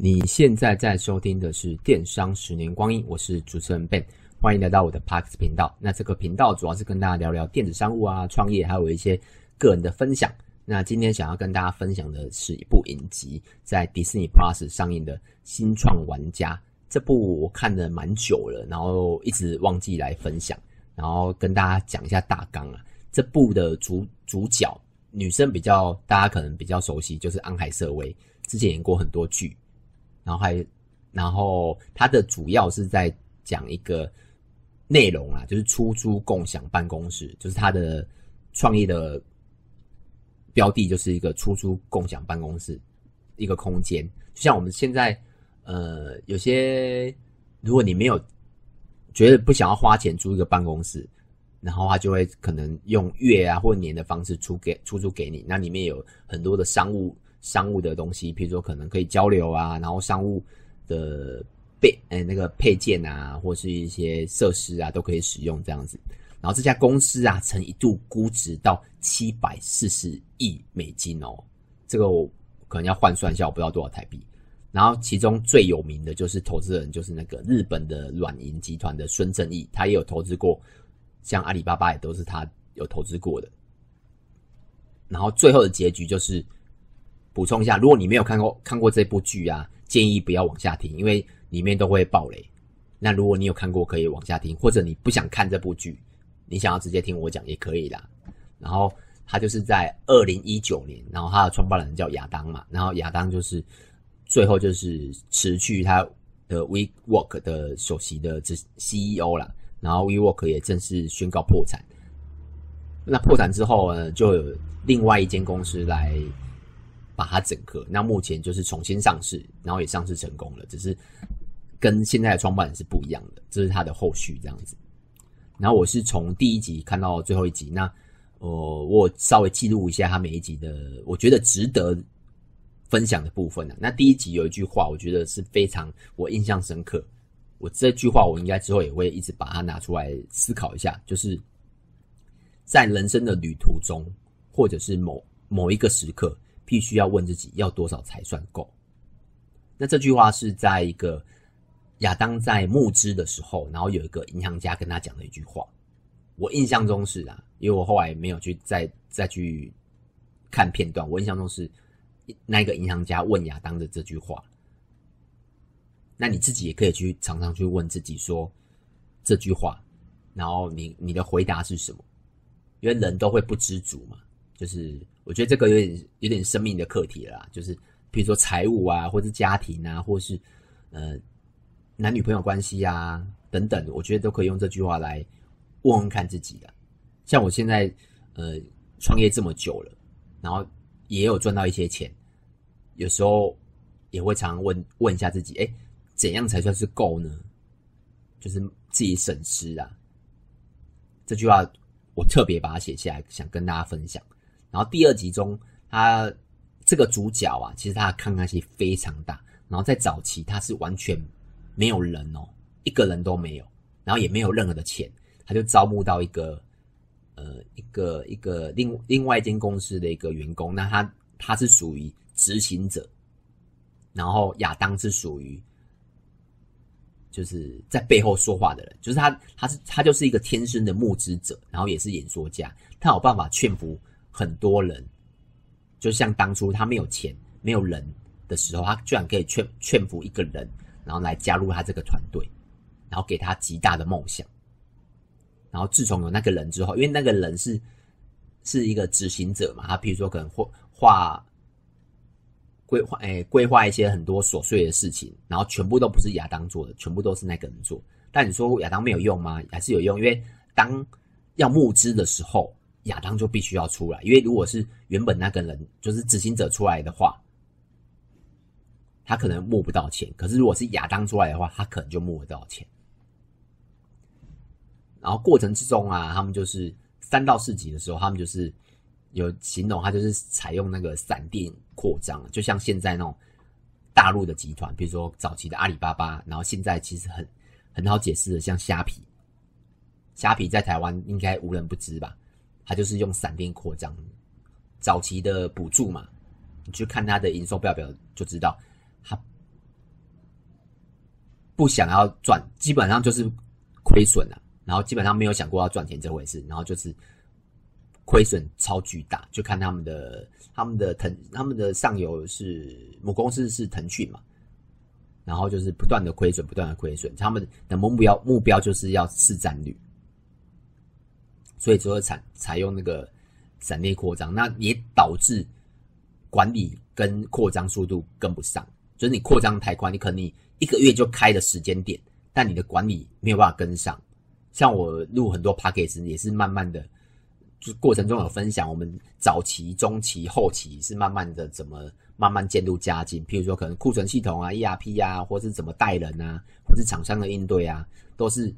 你现在在收听的是《电商十年光阴》，我是主持人 Ben，欢迎来到我的 Parks 频道。那这个频道主要是跟大家聊聊电子商务啊、创业，还有一些个人的分享。那今天想要跟大家分享的是一部影集，在迪士尼 Plus 上映的《新创玩家》。这部我看了蛮久了，然后一直忘记来分享，然后跟大家讲一下大纲啊。这部的主主角女生比较大家可能比较熟悉，就是安海瑟薇，之前演过很多剧。然后还，然后它的主要是在讲一个内容啊，就是出租共享办公室，就是它的创业的标的，就是一个出租共享办公室一个空间。就像我们现在，呃，有些如果你没有觉得不想要花钱租一个办公室，然后他就会可能用月啊或年的方式出给出租给你，那里面有很多的商务。商务的东西，譬如说可能可以交流啊，然后商务的配诶那个配件啊，或是一些设施啊，都可以使用这样子。然后这家公司啊，曾一度估值到七百四十亿美金哦，这个我可能要换算一下，我不知道多少台币。然后其中最有名的就是投资人，就是那个日本的软银集团的孙正义，他也有投资过，像阿里巴巴也都是他有投资过的。然后最后的结局就是。补充一下，如果你没有看过看过这部剧啊，建议不要往下听，因为里面都会爆雷。那如果你有看过，可以往下听，或者你不想看这部剧，你想要直接听我讲也可以啦。然后他就是在二零一九年，然后他的创办人叫亚当嘛，然后亚当就是最后就是辞去他的 WeWork 的首席的 CEO 啦，然后 WeWork 也正式宣告破产。那破产之后呢，就有另外一间公司来。把它整合，那目前就是重新上市，然后也上市成功了，只是跟现在的创办人是不一样的，这是它的后续这样子。然后我是从第一集看到最后一集，那呃，我稍微记录一下他每一集的，我觉得值得分享的部分呢。那第一集有一句话，我觉得是非常我印象深刻，我这句话我应该之后也会一直把它拿出来思考一下，就是在人生的旅途中，或者是某某一个时刻。必须要问自己要多少才算够？那这句话是在一个亚当在募资的时候，然后有一个银行家跟他讲的一句话。我印象中是啊，因为我后来没有去再再去看片段，我印象中是那个银行家问亚当的这句话。那你自己也可以去常常去问自己说这句话，然后你你的回答是什么？因为人都会不知足嘛。就是我觉得这个有点有点生命的课题啦，就是比如说财务啊，或是家庭啊，或是呃男女朋友关系啊等等，我觉得都可以用这句话来问问看自己的。像我现在呃创业这么久了，然后也有赚到一些钱，有时候也会常问问一下自己，哎，怎样才算是够呢？就是自己省吃啊。这句话我特别把它写下来，想跟大家分享。然后第二集中，他这个主角啊，其实他的抗压性非常大。然后在早期，他是完全没有人哦，一个人都没有，然后也没有任何的钱，他就招募到一个呃一个一个另另外一间公司的一个员工。那他他是属于执行者，然后亚当是属于就是在背后说话的人，就是他他是他就是一个天生的募资者，然后也是演说家，他有办法劝服。很多人，就像当初他没有钱、没有人的时候，他居然可以劝劝服一个人，然后来加入他这个团队，然后给他极大的梦想。然后自从有那个人之后，因为那个人是是一个执行者嘛，他比如说可能会画规划，哎，规划一些很多琐碎的事情，然后全部都不是亚当做的，全部都是那个人做。但你说亚当没有用吗？还是有用，因为当要募资的时候。亚当就必须要出来，因为如果是原本那个人就是执行者出来的话，他可能募不到钱。可是如果是亚当出来的话，他可能就募得到钱。然后过程之中啊，他们就是三到四集的时候，他们就是有形容，他就是采用那个闪电扩张，就像现在那种大陆的集团，比如说早期的阿里巴巴，然后现在其实很很好解释的，像虾皮，虾皮在台湾应该无人不知吧。他就是用闪电扩张，早期的补助嘛，你去看他的营收报表就知道，他不想要赚，基本上就是亏损了，然后基本上没有想过要赚钱这回事，然后就是亏损超巨大，就看他们的他们的腾他们的上游是母公司是腾讯嘛，然后就是不断的亏损，不断的亏损，他们的目标目标就是要市占率，所以只会采采用那个闪电扩张，那也导致管理跟扩张速度跟不上，就是你扩张太快，你可能你。一个月就开的时间点，但你的管理没有办法跟上。像我录很多 Podcast 也是慢慢的，就过程中有分享，我们早期、中期、后期是慢慢的怎么慢慢渐入佳境。譬如说，可能库存系统啊、ERP 啊，或是怎么带人啊，或是厂商的应对啊，都是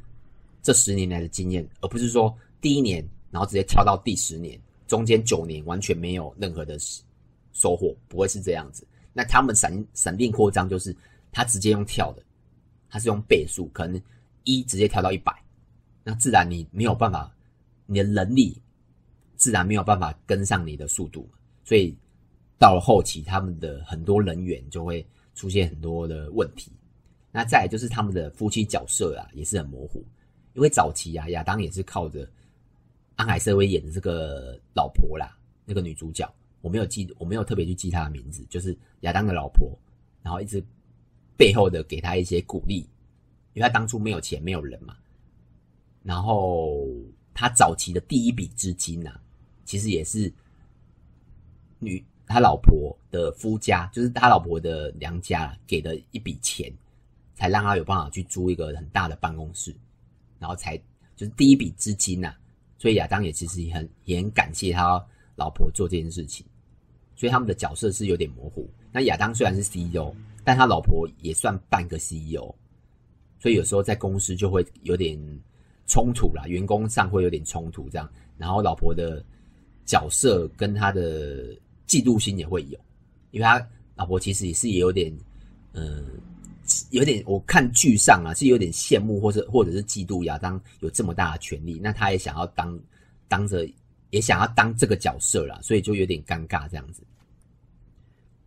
这十年来的经验，而不是说第一年然后直接跳到第十年，中间九年完全没有任何的收获，不会是这样子。那他们闪闪电扩张就是。他直接用跳的，他是用倍数，可能一直接跳到一百，那自然你没有办法，你的能力自然没有办法跟上你的速度，所以到了后期，他们的很多人员就会出现很多的问题。那再就是他们的夫妻角色啊，也是很模糊，因为早期啊，亚当也是靠着安海瑟薇演的这个老婆啦，那个女主角，我没有记，我没有特别去记她的名字，就是亚当的老婆，然后一直。背后的给他一些鼓励，因为他当初没有钱，没有人嘛。然后他早期的第一笔资金啊，其实也是女他老婆的夫家，就是他老婆的娘家给的一笔钱，才让他有办法去租一个很大的办公室，然后才就是第一笔资金呐。所以亚当也其实也很也很感谢他老婆做这件事情，所以他们的角色是有点模糊。那亚当虽然是 CEO。但他老婆也算半个 CEO，所以有时候在公司就会有点冲突啦，员工上会有点冲突这样，然后老婆的角色跟他的嫉妒心也会有，因为他老婆其实也是也有点，嗯，有点我看剧上啊是有点羡慕或者或者是嫉妒亚当有这么大的权力，那他也想要当当着也想要当这个角色啦，所以就有点尴尬这样子。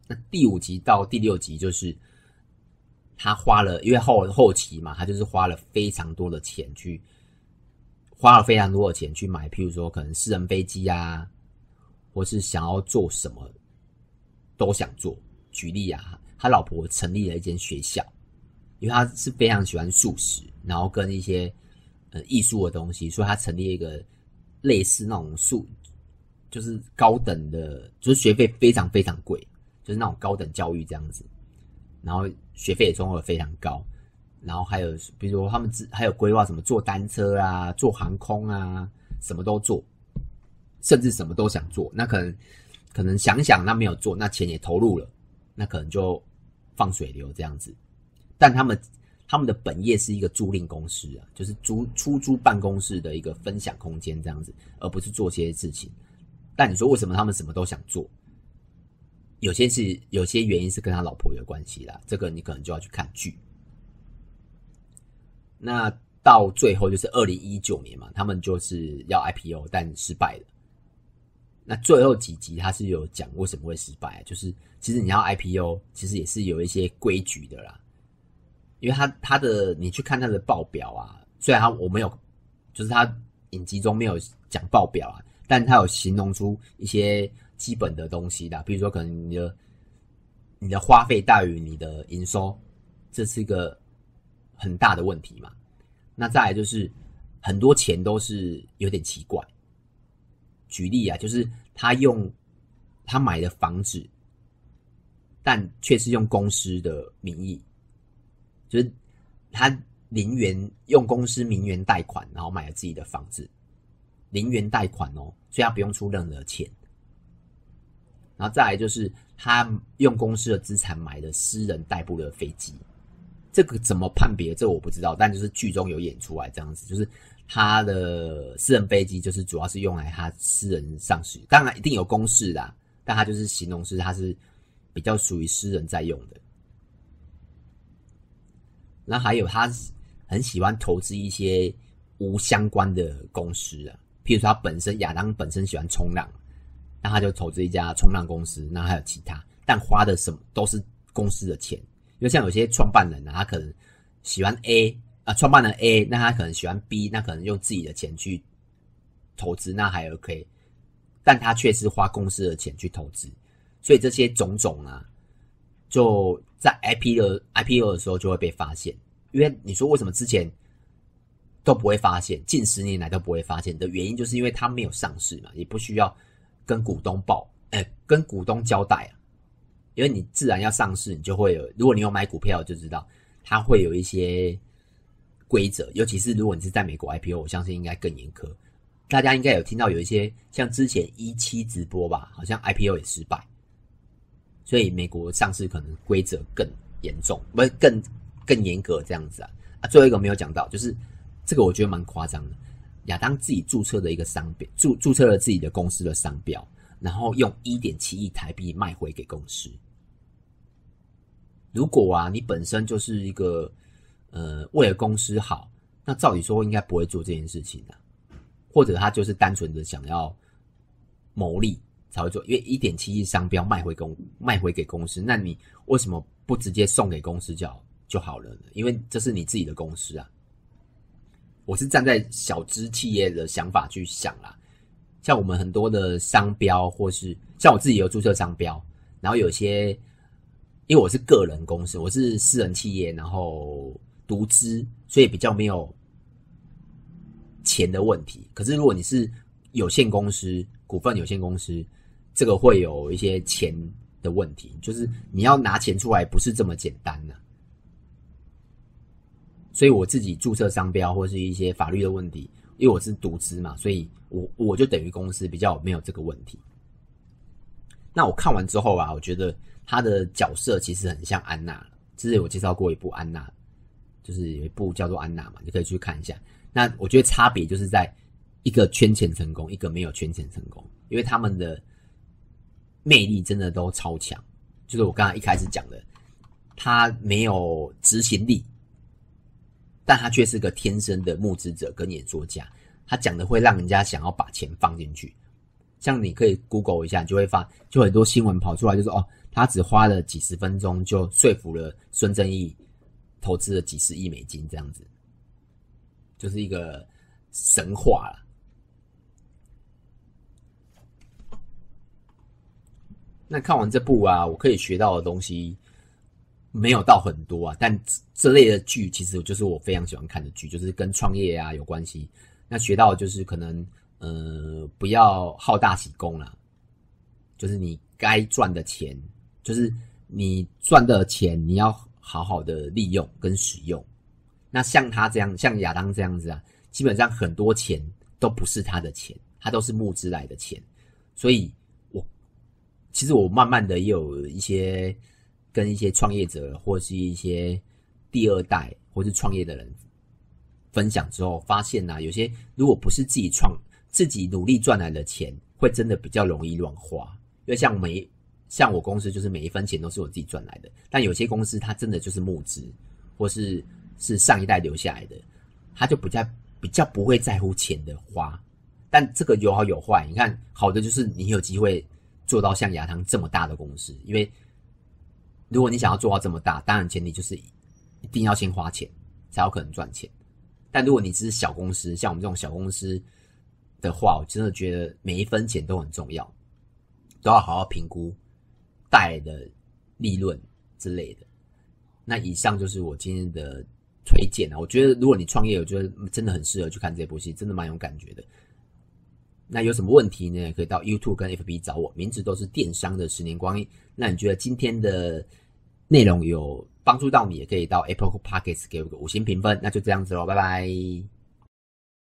那第五集到第六集就是他花了，因为后后期嘛，他就是花了非常多的钱去，花了非常多的钱去买，譬如说可能私人飞机啊，或是想要做什么都想做。举例啊，他老婆成立了一间学校，因为他是非常喜欢素食，然后跟一些呃艺术的东西，所以他成立一个类似那种素，就是高等的，就是学费非常非常贵。就是那种高等教育这样子，然后学费也收的非常高，然后还有比如说他们自还有规划什么坐单车啊、坐航空啊，什么都做，甚至什么都想做。那可能可能想想那没有做，那钱也投入了，那可能就放水流这样子。但他们他们的本业是一个租赁公司啊，就是租出租办公室的一个分享空间这样子，而不是做些事情。但你说为什么他们什么都想做？有些是有些原因是跟他老婆有关系啦，这个你可能就要去看剧。那到最后就是二零一九年嘛，他们就是要 IPO，但失败了。那最后几集他是有讲为什么会失败，就是其实你要 IPO，其实也是有一些规矩的啦。因为他他的你去看他的报表啊，虽然他我没有，就是他影集中没有讲报表啊，但他有形容出一些。基本的东西的，比如说可能你的你的花费大于你的营收，这是一个很大的问题嘛。那再来就是很多钱都是有点奇怪。举例啊，就是他用他买的房子，但却是用公司的名义，就是他零元用公司名元贷款，然后买了自己的房子，零元贷款哦，所以他不用出任何钱。然后再来就是他用公司的资产买的私人代步的飞机，这个怎么判别？这我不知道，但就是剧中有演出来这样子，就是他的私人飞机就是主要是用来他私人上市，当然一定有公事啦，但他就是形容是他是比较属于私人在用的。那还有他很喜欢投资一些无相关的公司啊，譬如说他本身亚当本身喜欢冲浪。那他就投资一家冲浪公司，那还有其他，但花的什么都是公司的钱。因为像有些创办人啊，他可能喜欢 A 啊，创办人 A，那他可能喜欢 B，那可能用自己的钱去投资，那还 OK，但他却是花公司的钱去投资，所以这些种种啊，就在 IPO 的 IPO 的时候就会被发现。因为你说为什么之前都不会发现，近十年来都不会发现的原因，就是因为他没有上市嘛，也不需要跟股东报，哎，跟股东交代啊。因为你自然要上市，你就会有，如果你有买股票，就知道它会有一些规则，尤其是如果你是在美国 IPO，我相信应该更严苛。大家应该有听到有一些像之前一期直播吧，好像 IPO 也失败，所以美国上市可能规则更严重，不是更更严格这样子啊。啊，最后一个没有讲到，就是这个我觉得蛮夸张的，亚当自己注册的一个商标，注注册了自己的公司的商标。然后用一点七亿台币卖回给公司。如果啊，你本身就是一个呃为了公司好，那照理说应该不会做这件事情的，或者他就是单纯的想要牟利才会做。因为一点七亿商标卖回公卖回给公司，那你为什么不直接送给公司就就好了呢？因为这是你自己的公司啊。我是站在小资企业的想法去想啦。像我们很多的商标，或是像我自己有注册商标，然后有些，因为我是个人公司，我是私人企业，然后独资，所以比较没有钱的问题。可是如果你是有限公司、股份有限公司，这个会有一些钱的问题，就是你要拿钱出来不是这么简单的。所以我自己注册商标或是一些法律的问题。因为我是独资嘛，所以我我就等于公司比较没有这个问题。那我看完之后啊，我觉得他的角色其实很像安娜。之前我介绍过一部安娜，就是有一部叫做安娜嘛，你可以去看一下。那我觉得差别就是在一个圈钱成功，一个没有圈钱成功，因为他们的魅力真的都超强。就是我刚刚一开始讲的，他没有执行力。但他却是个天生的募资者跟演说家，他讲的会让人家想要把钱放进去。像你可以 Google 一下，就会发，就很多新闻跑出来，就说哦，他只花了几十分钟就说服了孙正义投资了几十亿美金，这样子，就是一个神话了。那看完这部啊，我可以学到的东西。没有到很多啊，但这类的剧其实就是我非常喜欢看的剧，就是跟创业啊有关系。那学到就是可能呃不要好大喜功啦，就是你该赚的钱，就是你赚的钱你要好好的利用跟使用。那像他这样，像亚当这样子啊，基本上很多钱都不是他的钱，他都是募资来的钱。所以其实我慢慢的也有一些。跟一些创业者或是一些第二代或是创业的人分享之后，发现呐、啊，有些如果不是自己创、自己努力赚来的钱，会真的比较容易乱花。因为像每像我公司，就是每一分钱都是我自己赚来的。但有些公司，它真的就是募资，或是是上一代留下来的，他就比较比较不会在乎钱的花。但这个有好有坏，你看好的就是你有机会做到像亚当这么大的公司，因为。如果你想要做到这么大，当然前提就是一定要先花钱，才有可能赚钱。但如果你只是小公司，像我们这种小公司的话，我真的觉得每一分钱都很重要，都要好好评估带来的利润之类的。那以上就是我今天的推荐啊，我觉得如果你创业，我觉得真的很适合去看这部戏，真的蛮有感觉的。那有什么问题呢？可以到 YouTube 跟 FB 找我，名字都是电商的十年光阴。那你觉得今天的内容有帮助到你，也可以到 Apple Podcast 给我个五星评分。那就这样子喽，拜拜。